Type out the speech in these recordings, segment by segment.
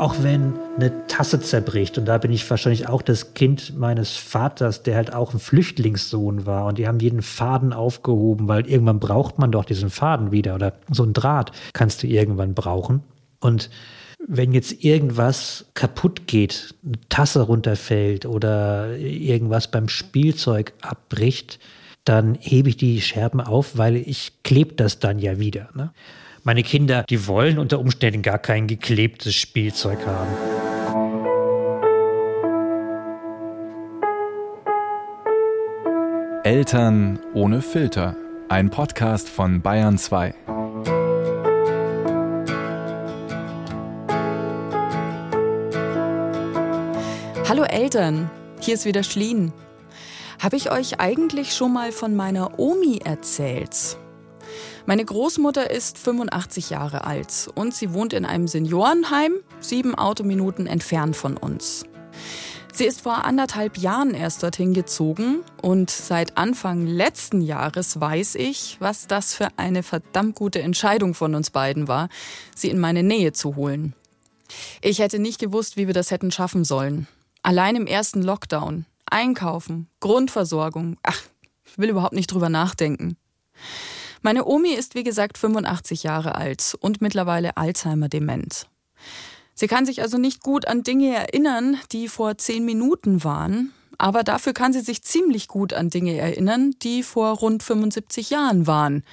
auch wenn eine Tasse zerbricht, und da bin ich wahrscheinlich auch das Kind meines Vaters, der halt auch ein Flüchtlingssohn war, und die haben jeden Faden aufgehoben, weil irgendwann braucht man doch diesen Faden wieder, oder so ein Draht kannst du irgendwann brauchen. Und wenn jetzt irgendwas kaputt geht, eine Tasse runterfällt oder irgendwas beim Spielzeug abbricht, dann hebe ich die Scherben auf, weil ich klebe das dann ja wieder. Ne? Meine Kinder, die wollen unter Umständen gar kein geklebtes Spielzeug haben. Eltern ohne Filter. Ein Podcast von Bayern 2. Hallo Eltern, hier ist wieder Schlien. Habe ich euch eigentlich schon mal von meiner Omi erzählt? Meine Großmutter ist 85 Jahre alt und sie wohnt in einem Seniorenheim, sieben Autominuten entfernt von uns. Sie ist vor anderthalb Jahren erst dorthin gezogen und seit Anfang letzten Jahres weiß ich, was das für eine verdammt gute Entscheidung von uns beiden war, sie in meine Nähe zu holen. Ich hätte nicht gewusst, wie wir das hätten schaffen sollen. Allein im ersten Lockdown. Einkaufen, Grundversorgung. Ach, ich will überhaupt nicht drüber nachdenken. Meine Omi ist wie gesagt 85 Jahre alt und mittlerweile Alzheimer-dement. Sie kann sich also nicht gut an Dinge erinnern, die vor zehn Minuten waren, aber dafür kann sie sich ziemlich gut an Dinge erinnern, die vor rund 75 Jahren waren.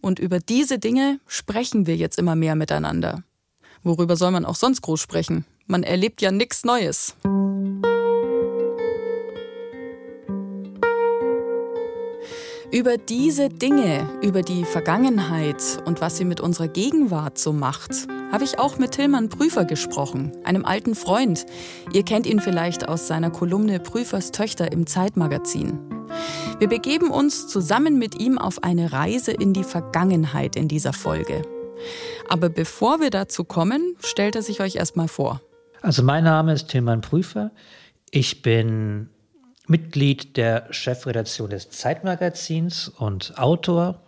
Und über diese Dinge sprechen wir jetzt immer mehr miteinander. Worüber soll man auch sonst groß sprechen? Man erlebt ja nichts Neues. Über diese Dinge, über die Vergangenheit und was sie mit unserer Gegenwart so macht, habe ich auch mit Tillmann Prüfer gesprochen, einem alten Freund. Ihr kennt ihn vielleicht aus seiner Kolumne Prüfers Töchter im Zeitmagazin. Wir begeben uns zusammen mit ihm auf eine Reise in die Vergangenheit in dieser Folge. Aber bevor wir dazu kommen, stellt er sich euch erstmal vor. Also mein Name ist Tillmann Prüfer. Ich bin Mitglied der Chefredaktion des Zeitmagazins und Autor.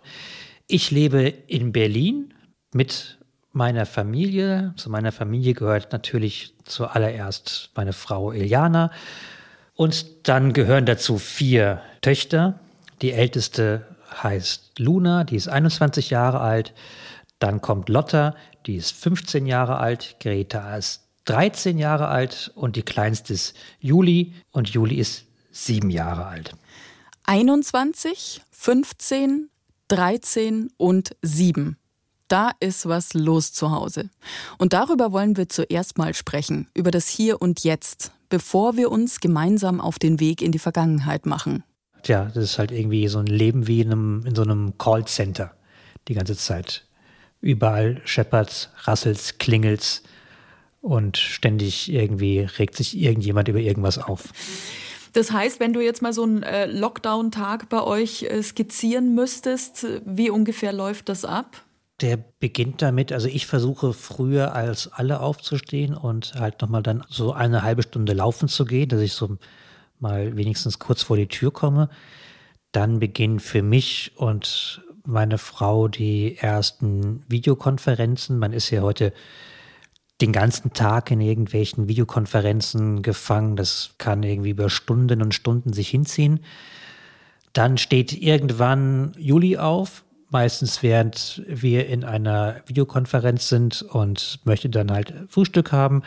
Ich lebe in Berlin mit meiner Familie. Zu meiner Familie gehört natürlich zuallererst meine Frau Iliana. Und dann gehören dazu vier Töchter. Die älteste heißt Luna, die ist 21 Jahre alt. Dann kommt Lotta, die ist 15 Jahre alt. Greta ist 13 Jahre alt und die kleinste ist Juli und Juli ist sieben Jahre alt. 21, 15, 13 und 7. Da ist was los zu Hause. Und darüber wollen wir zuerst mal sprechen, über das Hier und Jetzt, bevor wir uns gemeinsam auf den Weg in die Vergangenheit machen. Tja, das ist halt irgendwie so ein Leben wie in, einem, in so einem Callcenter die ganze Zeit. Überall scheppert's, rasselt's, klingelt's und ständig irgendwie regt sich irgendjemand über irgendwas auf. Das heißt, wenn du jetzt mal so einen äh, Lockdown-Tag bei euch äh, skizzieren müsstest, wie ungefähr läuft das ab? Der beginnt damit, also ich versuche früher als alle aufzustehen und halt nochmal dann so eine halbe Stunde laufen zu gehen, dass ich so mal wenigstens kurz vor die Tür komme. Dann beginnen für mich und meine Frau die ersten Videokonferenzen. Man ist ja heute den ganzen Tag in irgendwelchen Videokonferenzen gefangen. Das kann irgendwie über Stunden und Stunden sich hinziehen. Dann steht irgendwann Juli auf, meistens während wir in einer Videokonferenz sind und möchte dann halt Frühstück haben.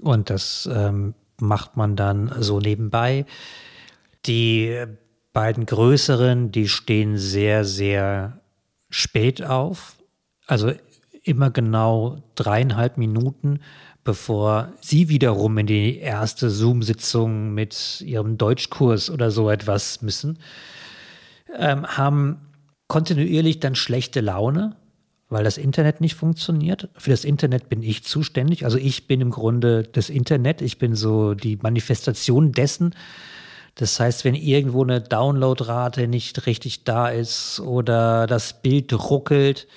Und das ähm, macht man dann so nebenbei. Die beiden größeren, die stehen sehr, sehr spät auf. Also immer genau dreieinhalb Minuten, bevor sie wiederum in die erste Zoom-Sitzung mit ihrem Deutschkurs oder so etwas müssen, ähm, haben kontinuierlich dann schlechte Laune, weil das Internet nicht funktioniert. Für das Internet bin ich zuständig. Also ich bin im Grunde das Internet. Ich bin so die Manifestation dessen. Das heißt, wenn irgendwo eine Downloadrate nicht richtig da ist oder das Bild ruckelt,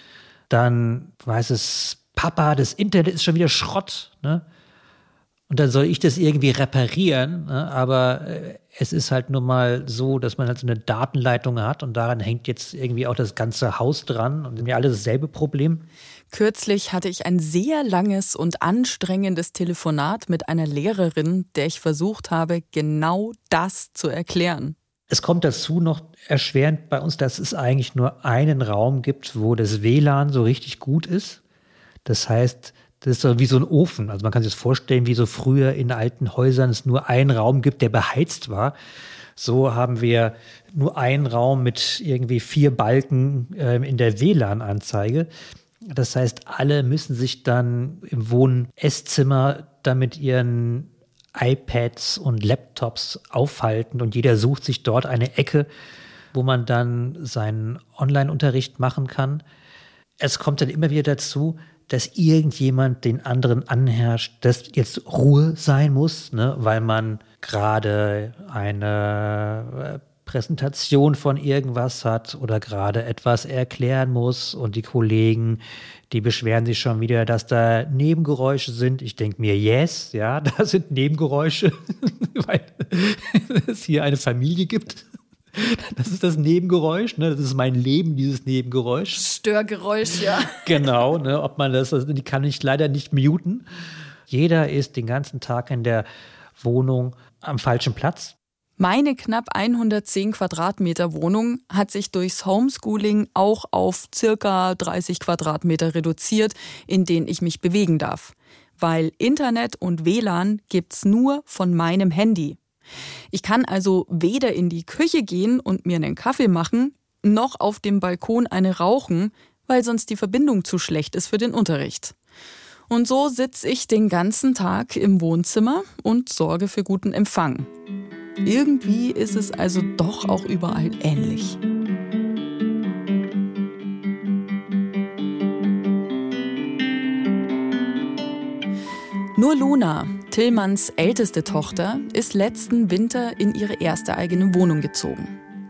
dann weiß es, Papa, das Internet ist schon wieder Schrott. Ne? Und dann soll ich das irgendwie reparieren, ne? aber äh, es ist halt nun mal so, dass man halt so eine Datenleitung hat und daran hängt jetzt irgendwie auch das ganze Haus dran und wir alle dasselbe Problem. Kürzlich hatte ich ein sehr langes und anstrengendes Telefonat mit einer Lehrerin, der ich versucht habe, genau das zu erklären. Es kommt dazu noch erschwerend bei uns, dass es eigentlich nur einen Raum gibt, wo das WLAN so richtig gut ist. Das heißt, das ist so wie so ein Ofen. Also man kann sich das vorstellen, wie so früher in alten Häusern es nur einen Raum gibt, der beheizt war. So haben wir nur einen Raum mit irgendwie vier Balken äh, in der WLAN-Anzeige. Das heißt, alle müssen sich dann im Wohn-Esszimmer damit ihren iPads und Laptops aufhalten und jeder sucht sich dort eine Ecke, wo man dann seinen Online-Unterricht machen kann. Es kommt dann immer wieder dazu, dass irgendjemand den anderen anherrscht, dass jetzt Ruhe sein muss, ne, weil man gerade eine äh, Präsentation von irgendwas hat oder gerade etwas erklären muss und die Kollegen, die beschweren sich schon wieder, dass da Nebengeräusche sind. Ich denke mir, yes, ja, da sind Nebengeräusche, weil es hier eine Familie gibt. Das ist das Nebengeräusch, ne? Das ist mein Leben, dieses Nebengeräusch. Störgeräusch, ja. Genau, ne? Ob man das, also die kann ich leider nicht muten. Jeder ist den ganzen Tag in der Wohnung am falschen Platz. Meine knapp 110 Quadratmeter Wohnung hat sich durchs Homeschooling auch auf circa 30 Quadratmeter reduziert, in denen ich mich bewegen darf. Weil Internet und WLAN gibt's nur von meinem Handy. Ich kann also weder in die Küche gehen und mir einen Kaffee machen, noch auf dem Balkon eine rauchen, weil sonst die Verbindung zu schlecht ist für den Unterricht. Und so sitze ich den ganzen Tag im Wohnzimmer und sorge für guten Empfang. Irgendwie ist es also doch auch überall ähnlich. Nur Luna, Tillmanns älteste Tochter, ist letzten Winter in ihre erste eigene Wohnung gezogen.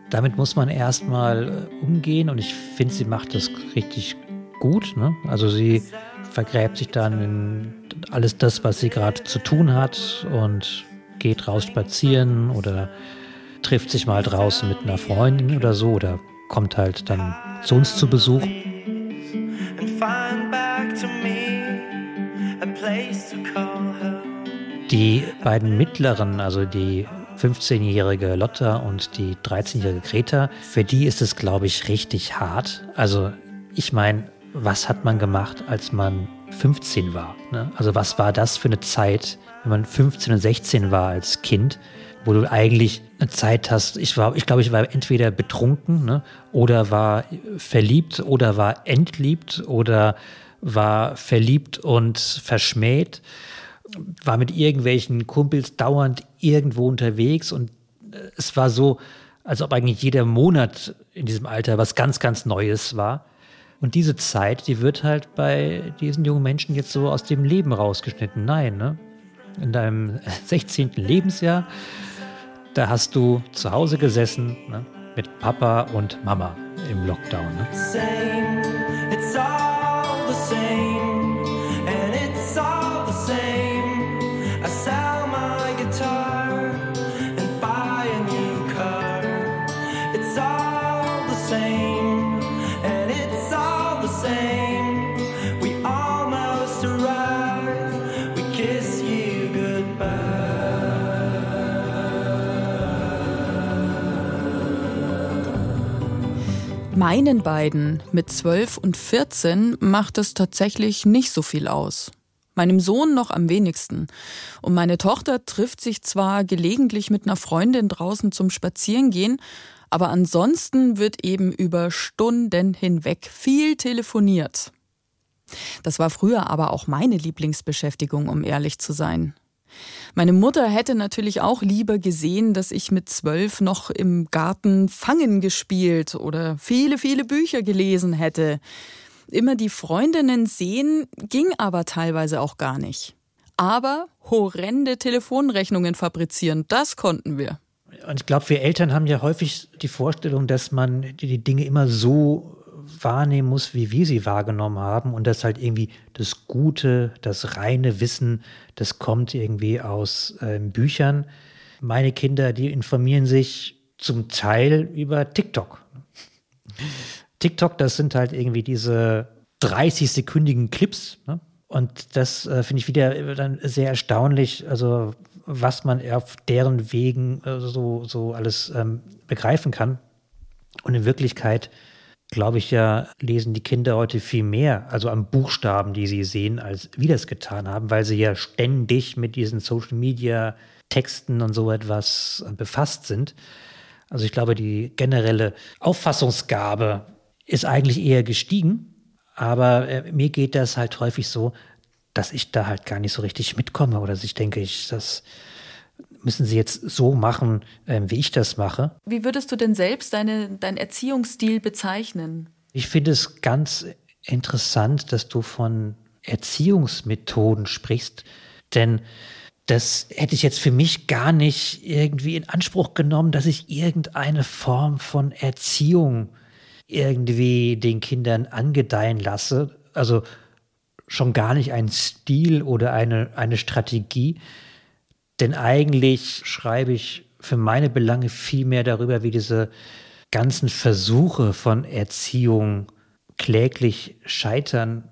Damit muss man erstmal äh, umgehen und ich finde, sie macht das richtig gut. Ne? Also sie vergräbt sich dann in alles das, was sie gerade zu tun hat und geht raus spazieren oder trifft sich mal draußen mit einer Freundin oder so oder kommt halt dann zu uns zu Besuch. Die beiden mittleren, also die 15-jährige Lotta und die 13-jährige Greta, für die ist es, glaube ich, richtig hart. Also ich meine, was hat man gemacht, als man 15 war? Ne? Also was war das für eine Zeit, wenn man 15 und 16 war als Kind, wo du eigentlich eine Zeit hast, ich war, ich glaube, ich war entweder betrunken ne, oder war verliebt oder war entliebt oder war verliebt und verschmäht war mit irgendwelchen Kumpels dauernd irgendwo unterwegs und äh, es war so, als ob eigentlich jeder Monat in diesem Alter was ganz, ganz Neues war. Und diese Zeit, die wird halt bei diesen jungen Menschen jetzt so aus dem Leben rausgeschnitten. Nein, ne? In deinem 16. Lebensjahr, da hast du zu Hause gesessen ne? mit Papa und Mama im Lockdown. Ne? Same, it's all the same. Meinen beiden mit 12 und 14 macht es tatsächlich nicht so viel aus. Meinem Sohn noch am wenigsten. Und meine Tochter trifft sich zwar gelegentlich mit einer Freundin draußen zum Spazierengehen, aber ansonsten wird eben über Stunden hinweg viel telefoniert. Das war früher aber auch meine Lieblingsbeschäftigung, um ehrlich zu sein. Meine Mutter hätte natürlich auch lieber gesehen, dass ich mit zwölf noch im Garten Fangen gespielt oder viele, viele Bücher gelesen hätte. Immer die Freundinnen sehen ging aber teilweise auch gar nicht. Aber horrende Telefonrechnungen fabrizieren, das konnten wir. Und ich glaube, wir Eltern haben ja häufig die Vorstellung, dass man die Dinge immer so wahrnehmen muss, wie wir sie wahrgenommen haben und dass halt irgendwie das Gute, das reine Wissen, das kommt irgendwie aus äh, Büchern. Meine Kinder, die informieren sich zum Teil über TikTok. TikTok, das sind halt irgendwie diese 30-sekündigen Clips. Ne? Und das äh, finde ich wieder dann sehr erstaunlich, also was man auf deren Wegen äh, so, so alles ähm, begreifen kann. Und in Wirklichkeit, glaube ich ja, lesen die Kinder heute viel mehr, also an Buchstaben, die sie sehen, als wir das getan haben, weil sie ja ständig mit diesen Social Media Texten und so etwas äh, befasst sind. Also ich glaube, die generelle Auffassungsgabe ist eigentlich eher gestiegen. Aber äh, mir geht das halt häufig so, dass ich da halt gar nicht so richtig mitkomme oder dass ich denke, ich, das müssen sie jetzt so machen, äh, wie ich das mache. Wie würdest du denn selbst deine, deinen Erziehungsstil bezeichnen? Ich finde es ganz interessant, dass du von Erziehungsmethoden sprichst, denn das hätte ich jetzt für mich gar nicht irgendwie in Anspruch genommen, dass ich irgendeine Form von Erziehung irgendwie den Kindern angedeihen lasse. Also schon gar nicht ein Stil oder eine, eine Strategie. Denn eigentlich schreibe ich für meine Belange viel mehr darüber, wie diese ganzen Versuche von Erziehung kläglich scheitern,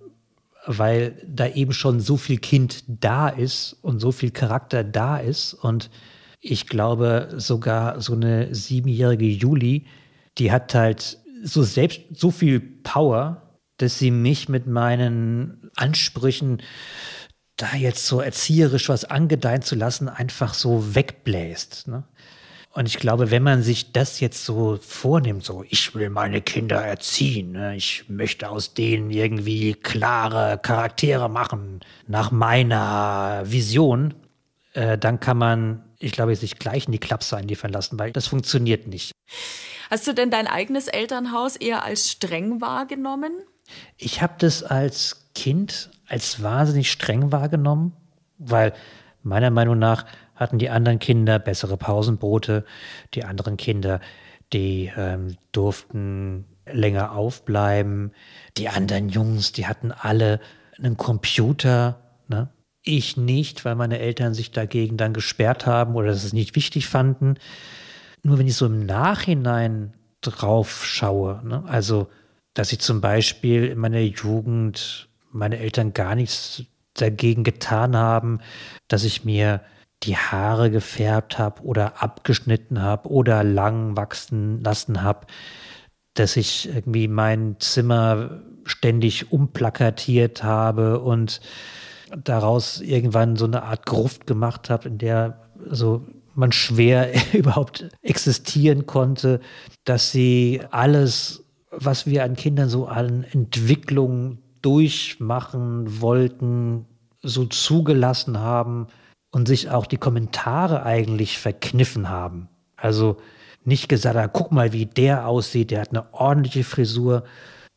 weil da eben schon so viel Kind da ist und so viel Charakter da ist. Und ich glaube, sogar so eine siebenjährige Juli, die hat halt so selbst so viel Power, dass sie mich mit meinen Ansprüchen, da jetzt so erzieherisch was angedeihen zu lassen, einfach so wegbläst. Ne? Und ich glaube, wenn man sich das jetzt so vornimmt, so ich will meine Kinder erziehen, ne? ich möchte aus denen irgendwie klare Charaktere machen nach meiner Vision, äh, dann kann man, ich glaube, sich gleich in die Klapse einliefern lassen, weil das funktioniert nicht. Hast du denn dein eigenes Elternhaus eher als streng wahrgenommen? Ich habe das als Kind als wahnsinnig streng wahrgenommen, weil meiner Meinung nach hatten die anderen Kinder bessere Pausenbrote, die anderen Kinder, die ähm, durften länger aufbleiben, die anderen Jungs, die hatten alle einen Computer, ne? Ich nicht, weil meine Eltern sich dagegen dann gesperrt haben oder es nicht wichtig fanden. Nur wenn ich so im Nachhinein drauf schaue, ne? also dass ich zum Beispiel in meiner Jugend meine Eltern gar nichts dagegen getan haben, dass ich mir die Haare gefärbt habe oder abgeschnitten habe oder lang wachsen lassen habe, dass ich irgendwie mein Zimmer ständig umplakatiert habe und daraus irgendwann so eine Art Gruft gemacht habe, in der so man schwer überhaupt existieren konnte, dass sie alles, was wir an Kindern so an Entwicklung durchmachen wollten, so zugelassen haben und sich auch die Kommentare eigentlich verkniffen haben. Also nicht gesagt haben, guck mal, wie der aussieht, der hat eine ordentliche Frisur.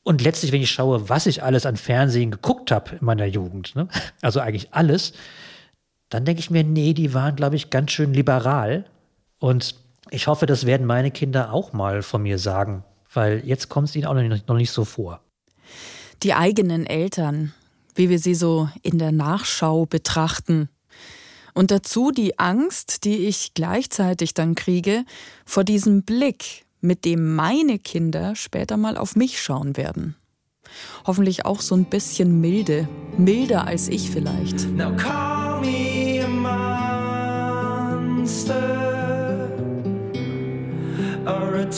Und letztlich, wenn ich schaue, was ich alles an Fernsehen geguckt habe in meiner Jugend, ne? also eigentlich alles, dann denke ich mir, nee, die waren, glaube ich, ganz schön liberal. Und ich hoffe, das werden meine Kinder auch mal von mir sagen, weil jetzt kommt es ihnen auch noch nicht, noch nicht so vor. Die eigenen Eltern, wie wir sie so in der Nachschau betrachten. Und dazu die Angst, die ich gleichzeitig dann kriege, vor diesem Blick, mit dem meine Kinder später mal auf mich schauen werden. Hoffentlich auch so ein bisschen milde, milder als ich vielleicht. Now call me a monster or a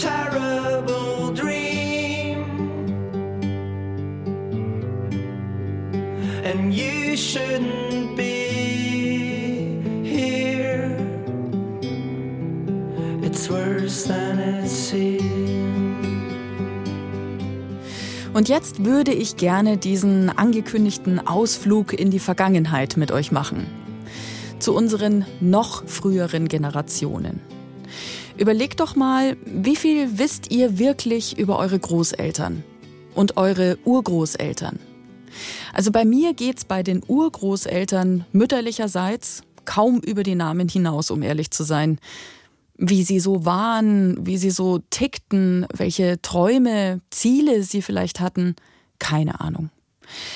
shouldn't be here it's worse than it und jetzt würde ich gerne diesen angekündigten Ausflug in die Vergangenheit mit euch machen. Zu unseren noch früheren Generationen. Überlegt doch mal, wie viel wisst ihr wirklich über eure Großeltern und eure Urgroßeltern? Also bei mir geht's bei den Urgroßeltern mütterlicherseits kaum über die Namen hinaus, um ehrlich zu sein. Wie sie so waren, wie sie so tickten, welche Träume, Ziele sie vielleicht hatten, keine Ahnung.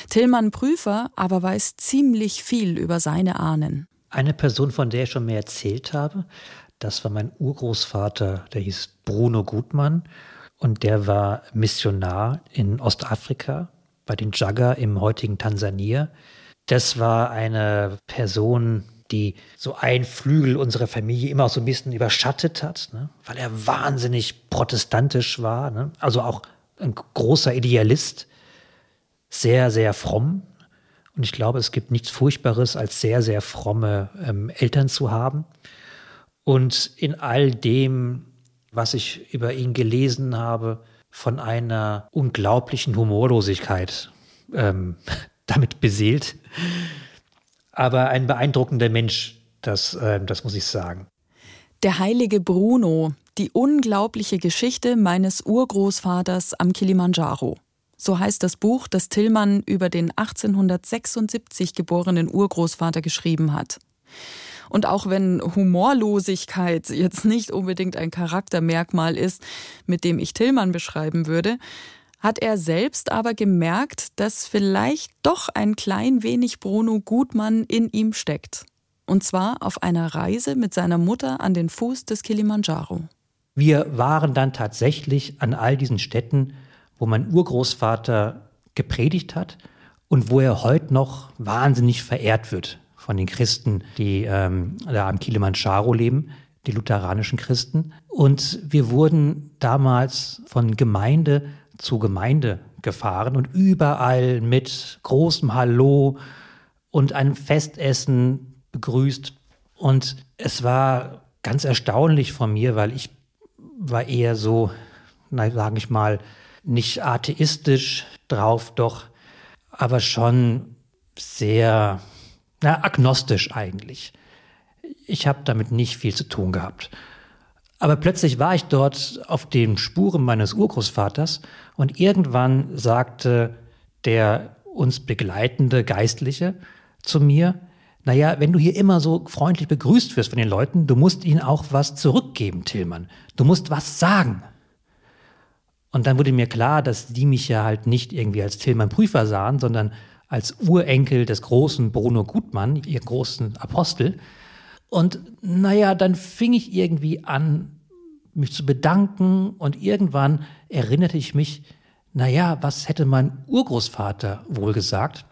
Tillmann Prüfer aber weiß ziemlich viel über seine Ahnen. Eine Person, von der ich schon mehr erzählt habe, das war mein Urgroßvater, der hieß Bruno Gutmann und der war Missionar in Ostafrika bei den Jagger im heutigen Tansania. Das war eine Person, die so ein Flügel unserer Familie immer so ein bisschen überschattet hat, ne? weil er wahnsinnig protestantisch war, ne? also auch ein großer Idealist, sehr, sehr fromm. Und ich glaube, es gibt nichts Furchtbares, als sehr, sehr fromme ähm, Eltern zu haben. Und in all dem, was ich über ihn gelesen habe, von einer unglaublichen Humorlosigkeit ähm, damit beseelt. Aber ein beeindruckender Mensch, das, äh, das muss ich sagen. Der heilige Bruno, die unglaubliche Geschichte meines Urgroßvaters am Kilimanjaro. So heißt das Buch, das Tillmann über den 1876 geborenen Urgroßvater geschrieben hat. Und auch wenn Humorlosigkeit jetzt nicht unbedingt ein Charaktermerkmal ist, mit dem ich Tillmann beschreiben würde, hat er selbst aber gemerkt, dass vielleicht doch ein klein wenig Bruno Gutmann in ihm steckt. Und zwar auf einer Reise mit seiner Mutter an den Fuß des Kilimanjaro. Wir waren dann tatsächlich an all diesen Städten, wo mein Urgroßvater gepredigt hat und wo er heute noch wahnsinnig verehrt wird von den Christen, die ähm, da am Kilimanjaro leben, die lutheranischen Christen. Und wir wurden damals von Gemeinde zu Gemeinde gefahren und überall mit großem Hallo und einem Festessen begrüßt. Und es war ganz erstaunlich von mir, weil ich war eher so, na, sage ich mal, nicht atheistisch drauf, doch, aber schon sehr na, agnostisch eigentlich. Ich habe damit nicht viel zu tun gehabt. Aber plötzlich war ich dort auf den Spuren meines Urgroßvaters und irgendwann sagte der uns begleitende Geistliche zu mir, naja, wenn du hier immer so freundlich begrüßt wirst von den Leuten, du musst ihnen auch was zurückgeben, Tillmann. Du musst was sagen. Und dann wurde mir klar, dass die mich ja halt nicht irgendwie als Tillmann Prüfer sahen, sondern als Urenkel des großen Bruno Gutmann, ihr großen Apostel. Und naja, dann fing ich irgendwie an, mich zu bedanken und irgendwann erinnerte ich mich, naja, was hätte mein Urgroßvater wohl gesagt?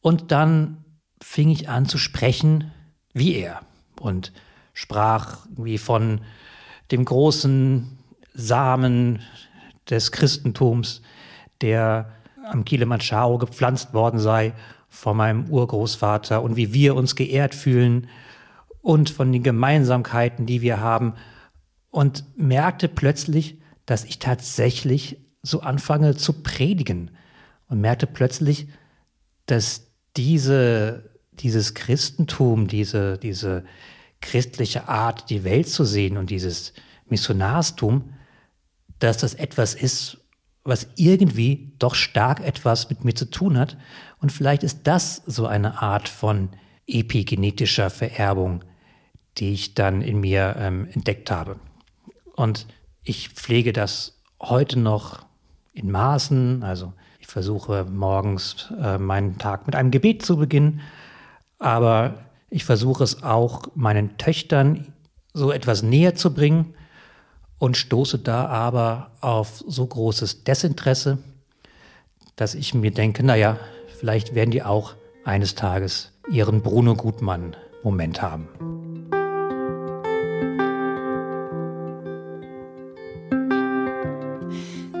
Und dann fing ich an zu sprechen wie er und sprach wie von dem großen Samen des Christentums, der am Kilimanjaro gepflanzt worden sei von meinem Urgroßvater und wie wir uns geehrt fühlen und von den Gemeinsamkeiten, die wir haben. Und merkte plötzlich, dass ich tatsächlich so anfange zu predigen und merkte plötzlich, dass diese, dieses Christentum, diese, diese christliche Art, die Welt zu sehen und dieses Missionarstum, dass das etwas ist, was irgendwie doch stark etwas mit mir zu tun hat. Und vielleicht ist das so eine Art von epigenetischer Vererbung, die ich dann in mir ähm, entdeckt habe. Und ich pflege das heute noch in Maßen. Also ich versuche morgens äh, meinen Tag mit einem Gebet zu beginnen. Aber ich versuche es auch meinen Töchtern so etwas näher zu bringen und stoße da aber auf so großes Desinteresse, dass ich mir denke, naja, vielleicht werden die auch eines Tages ihren Bruno Gutmann Moment haben.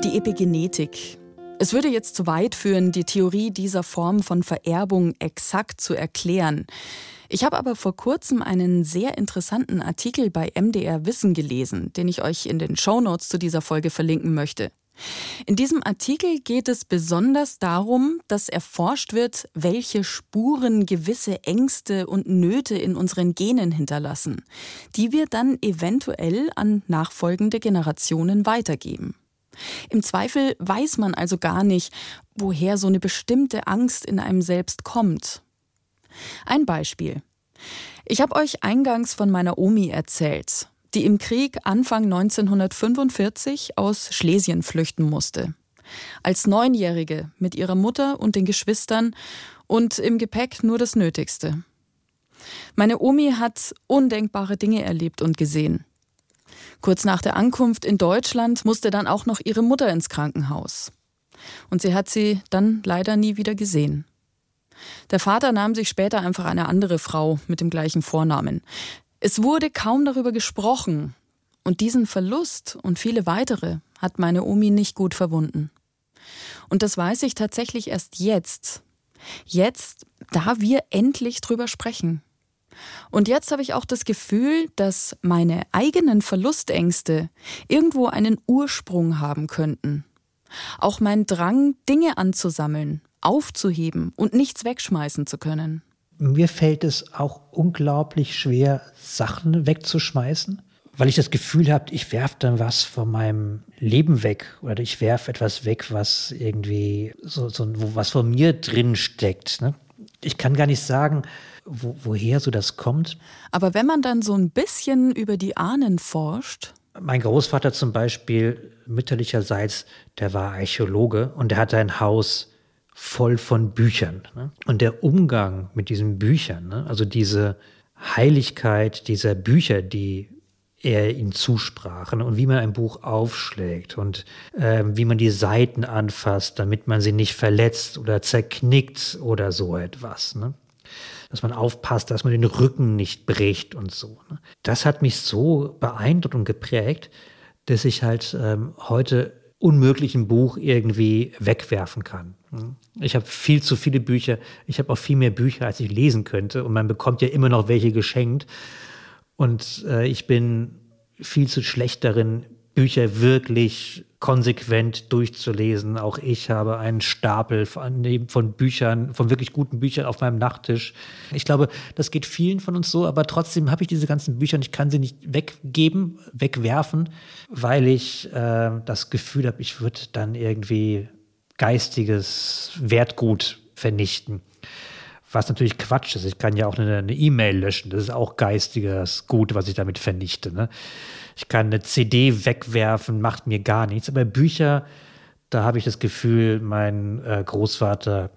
Die Epigenetik. Es würde jetzt zu weit führen, die Theorie dieser Form von Vererbung exakt zu erklären. Ich habe aber vor kurzem einen sehr interessanten Artikel bei MDR Wissen gelesen, den ich euch in den Show Notes zu dieser Folge verlinken möchte. In diesem Artikel geht es besonders darum, dass erforscht wird, welche Spuren gewisse Ängste und Nöte in unseren Genen hinterlassen, die wir dann eventuell an nachfolgende Generationen weitergeben. Im Zweifel weiß man also gar nicht, woher so eine bestimmte Angst in einem selbst kommt ein Beispiel. Ich habe euch eingangs von meiner Omi erzählt. die im Krieg Anfang 1945 aus Schlesien flüchten musste. Als Neunjährige mit ihrer Mutter und den Geschwistern und im Gepäck nur das Nötigste. Meine Omi hat undenkbare Dinge erlebt und gesehen. Kurz nach der Ankunft in Deutschland musste dann auch noch ihre Mutter ins Krankenhaus. Und sie hat sie dann leider nie wieder gesehen. Der Vater nahm sich später einfach eine andere Frau mit dem gleichen Vornamen. Es wurde kaum darüber gesprochen. Und diesen Verlust und viele weitere hat meine Omi nicht gut verwunden. Und das weiß ich tatsächlich erst jetzt. Jetzt, da wir endlich drüber sprechen. Und jetzt habe ich auch das Gefühl, dass meine eigenen Verlustängste irgendwo einen Ursprung haben könnten. Auch mein Drang, Dinge anzusammeln, aufzuheben und nichts wegschmeißen zu können. Mir fällt es auch unglaublich schwer, Sachen wegzuschmeißen, weil ich das Gefühl habe, ich werfe dann was von meinem Leben weg oder ich werfe etwas weg, was irgendwie so, so was von mir drin steckt. Ne? Ich kann gar nicht sagen, wo, woher so das kommt. Aber wenn man dann so ein bisschen über die Ahnen forscht. Mein Großvater zum Beispiel, mütterlicherseits, der war Archäologe und der hatte ein Haus voll von Büchern. Ne? Und der Umgang mit diesen Büchern, ne? also diese Heiligkeit dieser Bücher, die er ihm zusprach ne? und wie man ein Buch aufschlägt und äh, wie man die Seiten anfasst, damit man sie nicht verletzt oder zerknickt oder so etwas. Ne? dass man aufpasst, dass man den Rücken nicht bricht und so. Ne? Das hat mich so beeindruckt und geprägt, dass ich halt ähm, heute unmöglich ein Buch irgendwie wegwerfen kann. Ich habe viel zu viele Bücher. Ich habe auch viel mehr Bücher, als ich lesen könnte. Und man bekommt ja immer noch welche geschenkt. Und äh, ich bin viel zu schlecht darin, Bücher wirklich konsequent durchzulesen. Auch ich habe einen Stapel von, von, Büchern, von wirklich guten Büchern auf meinem Nachttisch. Ich glaube, das geht vielen von uns so, aber trotzdem habe ich diese ganzen Bücher und ich kann sie nicht weggeben, wegwerfen, weil ich äh, das Gefühl habe, ich würde dann irgendwie geistiges Wertgut vernichten. Was natürlich Quatsch ist. Ich kann ja auch eine E-Mail löschen. Das ist auch geistiges Gut, was ich damit vernichte. Ne? Ich kann eine CD wegwerfen, macht mir gar nichts. Aber Bücher, da habe ich das Gefühl, mein äh, Großvater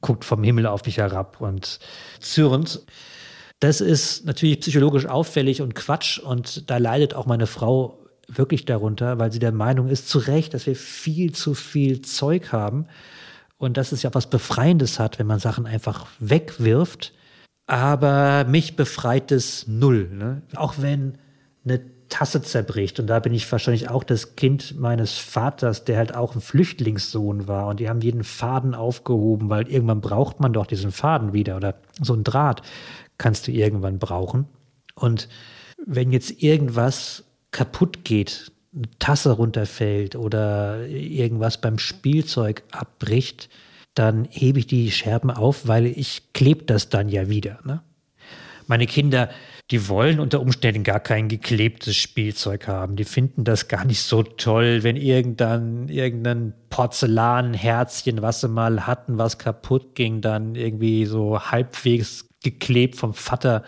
guckt vom Himmel auf mich herab und zürnt. Das ist natürlich psychologisch auffällig und Quatsch. Und da leidet auch meine Frau wirklich darunter, weil sie der Meinung ist, zu Recht, dass wir viel zu viel Zeug haben und dass es ja was Befreiendes hat, wenn man Sachen einfach wegwirft. Aber mich befreit es null. Ne? Auch wenn eine Tasse zerbricht. Und da bin ich wahrscheinlich auch das Kind meines Vaters, der halt auch ein Flüchtlingssohn war. Und die haben jeden Faden aufgehoben, weil irgendwann braucht man doch diesen Faden wieder. Oder so ein Draht kannst du irgendwann brauchen. Und wenn jetzt irgendwas kaputt geht, eine Tasse runterfällt oder irgendwas beim Spielzeug abbricht, dann hebe ich die Scherben auf, weil ich klebe das dann ja wieder. Ne? Meine Kinder, die wollen unter Umständen gar kein geklebtes Spielzeug haben. Die finden das gar nicht so toll, wenn irgendein, irgendein Porzellanherzchen, was sie mal hatten, was kaputt ging, dann irgendwie so halbwegs geklebt vom Vater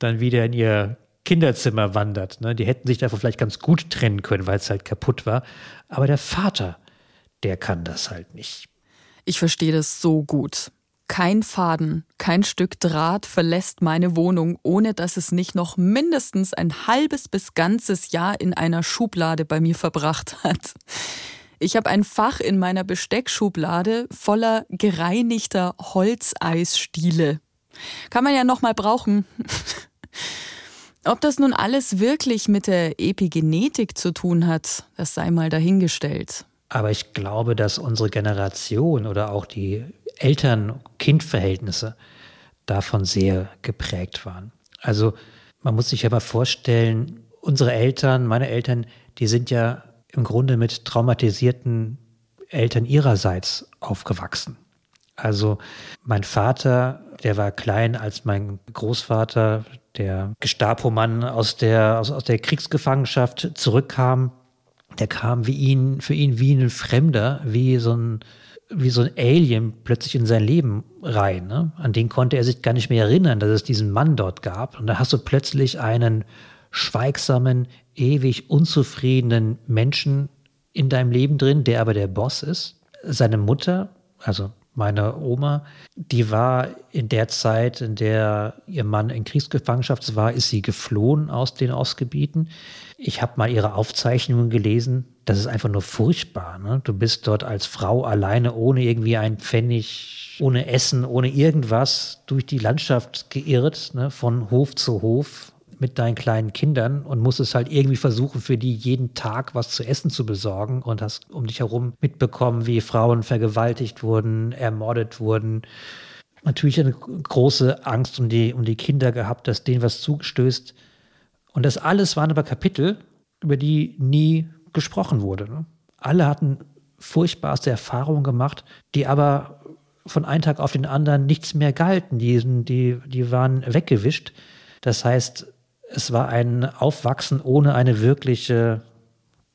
dann wieder in ihr Kinderzimmer wandert. Ne? Die hätten sich davon vielleicht ganz gut trennen können, weil es halt kaputt war. Aber der Vater, der kann das halt nicht. Ich verstehe das so gut. Kein Faden, kein Stück Draht verlässt meine Wohnung, ohne dass es nicht noch mindestens ein halbes bis ganzes Jahr in einer Schublade bei mir verbracht hat. Ich habe ein Fach in meiner Besteckschublade voller gereinigter Holzeisstiele. Kann man ja noch mal brauchen. Ob das nun alles wirklich mit der Epigenetik zu tun hat, das sei mal dahingestellt. Aber ich glaube, dass unsere Generation oder auch die Eltern-Kind-Verhältnisse davon sehr geprägt waren. Also man muss sich ja mal vorstellen, unsere Eltern, meine Eltern, die sind ja im Grunde mit traumatisierten Eltern ihrerseits aufgewachsen. Also mein Vater, der war klein als mein Großvater, der Gestapo-Mann aus der, aus, aus der Kriegsgefangenschaft zurückkam. Der kam wie ihn, für ihn wie ein Fremder, wie so ein, wie so ein Alien plötzlich in sein Leben rein. Ne? An den konnte er sich gar nicht mehr erinnern, dass es diesen Mann dort gab. Und da hast du plötzlich einen schweigsamen, ewig unzufriedenen Menschen in deinem Leben drin, der aber der Boss ist. Seine Mutter, also meine Oma, die war in der Zeit, in der ihr Mann in Kriegsgefangenschaft war, ist sie geflohen aus den Ostgebieten. Ich habe mal ihre Aufzeichnungen gelesen. Das ist einfach nur furchtbar. Ne? Du bist dort als Frau alleine, ohne irgendwie einen Pfennig, ohne Essen, ohne irgendwas durch die Landschaft geirrt, ne? von Hof zu Hof mit deinen kleinen Kindern und musstest halt irgendwie versuchen, für die jeden Tag was zu essen zu besorgen und hast um dich herum mitbekommen, wie Frauen vergewaltigt wurden, ermordet wurden. Natürlich eine große Angst um die, um die Kinder gehabt, dass denen was zugestößt. Und das alles waren aber Kapitel, über die nie gesprochen wurde. Ne? Alle hatten furchtbarste Erfahrungen gemacht, die aber von einem Tag auf den anderen nichts mehr galten. Die, die, die waren weggewischt. Das heißt, es war ein Aufwachsen ohne eine wirkliche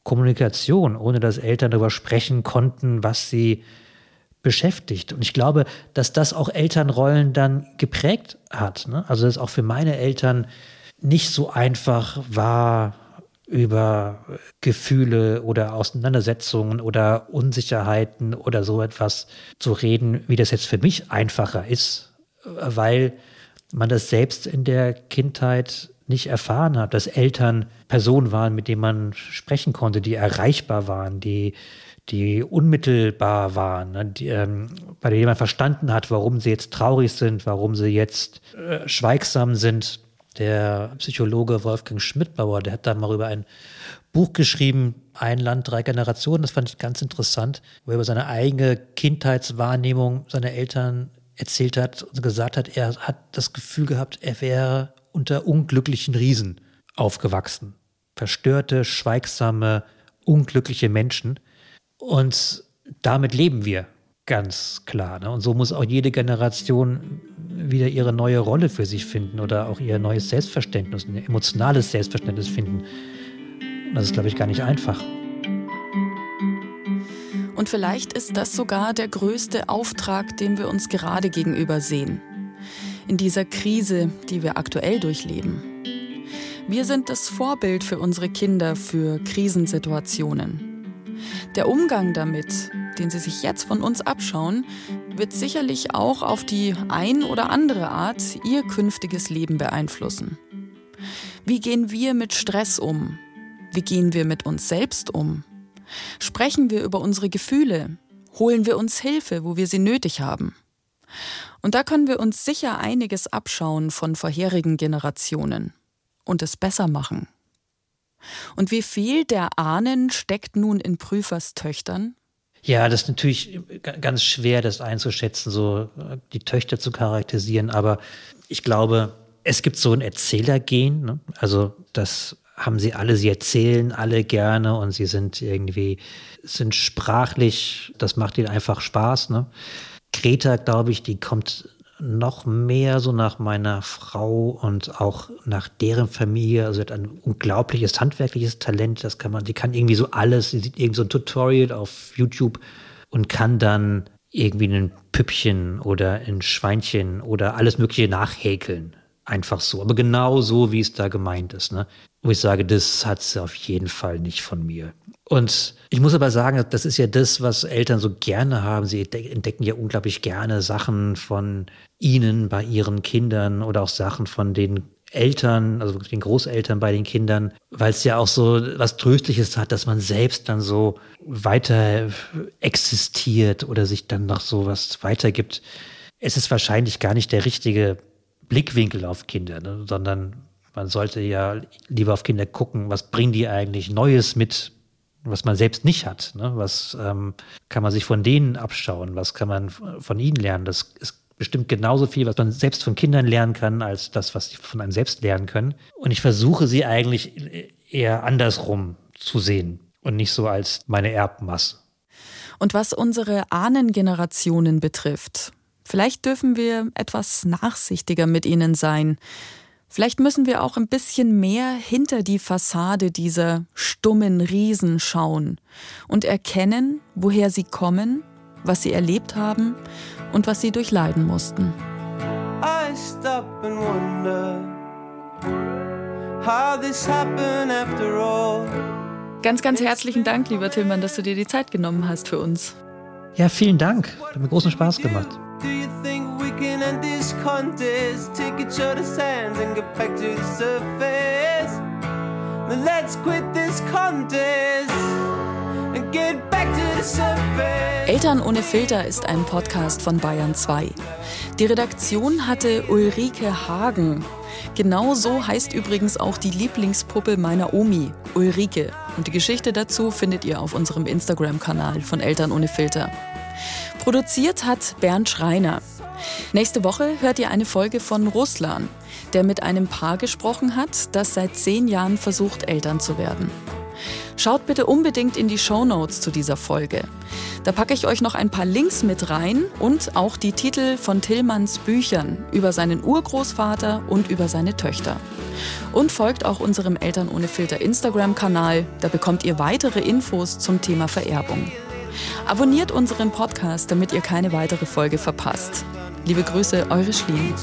Kommunikation, ohne dass Eltern darüber sprechen konnten, was sie beschäftigt. Und ich glaube, dass das auch Elternrollen dann geprägt hat. Ne? Also dass auch für meine Eltern nicht so einfach war, über Gefühle oder Auseinandersetzungen oder Unsicherheiten oder so etwas zu reden, wie das jetzt für mich einfacher ist, weil man das selbst in der Kindheit nicht erfahren hat, dass Eltern Personen waren, mit denen man sprechen konnte, die erreichbar waren, die, die unmittelbar waren, ne, die, ähm, bei denen man verstanden hat, warum sie jetzt traurig sind, warum sie jetzt äh, schweigsam sind. Der Psychologe Wolfgang Schmidtbauer, der hat da mal über ein Buch geschrieben, Ein Land, drei Generationen. Das fand ich ganz interessant, wo er über seine eigene Kindheitswahrnehmung seiner Eltern erzählt hat und gesagt hat, er hat das Gefühl gehabt, er wäre unter unglücklichen Riesen aufgewachsen. Verstörte, schweigsame, unglückliche Menschen. Und damit leben wir ganz klar. Ne? Und so muss auch jede Generation wieder ihre neue Rolle für sich finden oder auch ihr neues Selbstverständnis, ein emotionales Selbstverständnis finden. Das ist, glaube ich, gar nicht einfach. Und vielleicht ist das sogar der größte Auftrag, den wir uns gerade gegenüber sehen in dieser Krise, die wir aktuell durchleben. Wir sind das Vorbild für unsere Kinder für Krisensituationen. Der Umgang damit, den sie sich jetzt von uns abschauen, wird sicherlich auch auf die ein oder andere Art ihr künftiges Leben beeinflussen. Wie gehen wir mit Stress um? Wie gehen wir mit uns selbst um? Sprechen wir über unsere Gefühle? Holen wir uns Hilfe, wo wir sie nötig haben? Und da können wir uns sicher einiges abschauen von vorherigen Generationen und es besser machen. Und wie viel der Ahnen steckt nun in Prüfers Töchtern? Ja, das ist natürlich ganz schwer, das einzuschätzen, so äh, die Töchter zu charakterisieren. Aber ich glaube, es gibt so ein Erzählergen. Ne? Also das haben sie alle, sie erzählen alle gerne und sie sind irgendwie, sind sprachlich, das macht ihnen einfach Spaß. Ne? Greta, glaube ich, die kommt noch mehr so nach meiner Frau und auch nach deren Familie. Also hat ein unglaubliches handwerkliches Talent. Das kann man, die kann irgendwie so alles. Sie sieht irgendwie so ein Tutorial auf YouTube und kann dann irgendwie ein Püppchen oder ein Schweinchen oder alles Mögliche nachhäkeln. Einfach so. Aber genau so, wie es da gemeint ist. Ne? Wo ich sage, das hat sie auf jeden Fall nicht von mir. Und ich muss aber sagen, das ist ja das, was Eltern so gerne haben. Sie entdecken ja unglaublich gerne Sachen von ihnen bei ihren Kindern oder auch Sachen von den Eltern, also den Großeltern bei den Kindern, weil es ja auch so was Tröstliches hat, dass man selbst dann so weiter existiert oder sich dann noch so was weitergibt. Es ist wahrscheinlich gar nicht der richtige Blickwinkel auf Kinder, ne? sondern man sollte ja lieber auf Kinder gucken, was bringen die eigentlich Neues mit, was man selbst nicht hat. Ne? Was ähm, kann man sich von denen abschauen? Was kann man von ihnen lernen? Das ist bestimmt genauso viel, was man selbst von Kindern lernen kann, als das, was sie von einem selbst lernen können. Und ich versuche sie eigentlich eher andersrum zu sehen und nicht so als meine Erbmasse. Und was unsere Ahnengenerationen betrifft, vielleicht dürfen wir etwas nachsichtiger mit ihnen sein. Vielleicht müssen wir auch ein bisschen mehr hinter die Fassade dieser stummen Riesen schauen und erkennen, woher sie kommen, was sie erlebt haben und was sie durchleiden mussten. I stop and wonder how this happened after all. Ganz, ganz herzlichen Dank, lieber Tillmann, dass du dir die Zeit genommen hast für uns. Ja, vielen Dank. Hat mir großen Spaß gemacht. Eltern ohne Filter ist ein Podcast von Bayern 2. Die Redaktion hatte Ulrike Hagen. Genau so heißt übrigens auch die Lieblingspuppe meiner Omi, Ulrike. Und die Geschichte dazu findet ihr auf unserem Instagram-Kanal von Eltern ohne Filter. Produziert hat Bernd Schreiner. Nächste Woche hört ihr eine Folge von Ruslan, der mit einem Paar gesprochen hat, das seit zehn Jahren versucht, Eltern zu werden. Schaut bitte unbedingt in die Show Notes zu dieser Folge. Da packe ich euch noch ein paar Links mit rein und auch die Titel von Tillmanns Büchern über seinen Urgroßvater und über seine Töchter. Und folgt auch unserem Eltern ohne Filter Instagram-Kanal, da bekommt ihr weitere Infos zum Thema Vererbung. Abonniert unseren Podcast, damit ihr keine weitere Folge verpasst. Liebe Grüße, eure Schlien.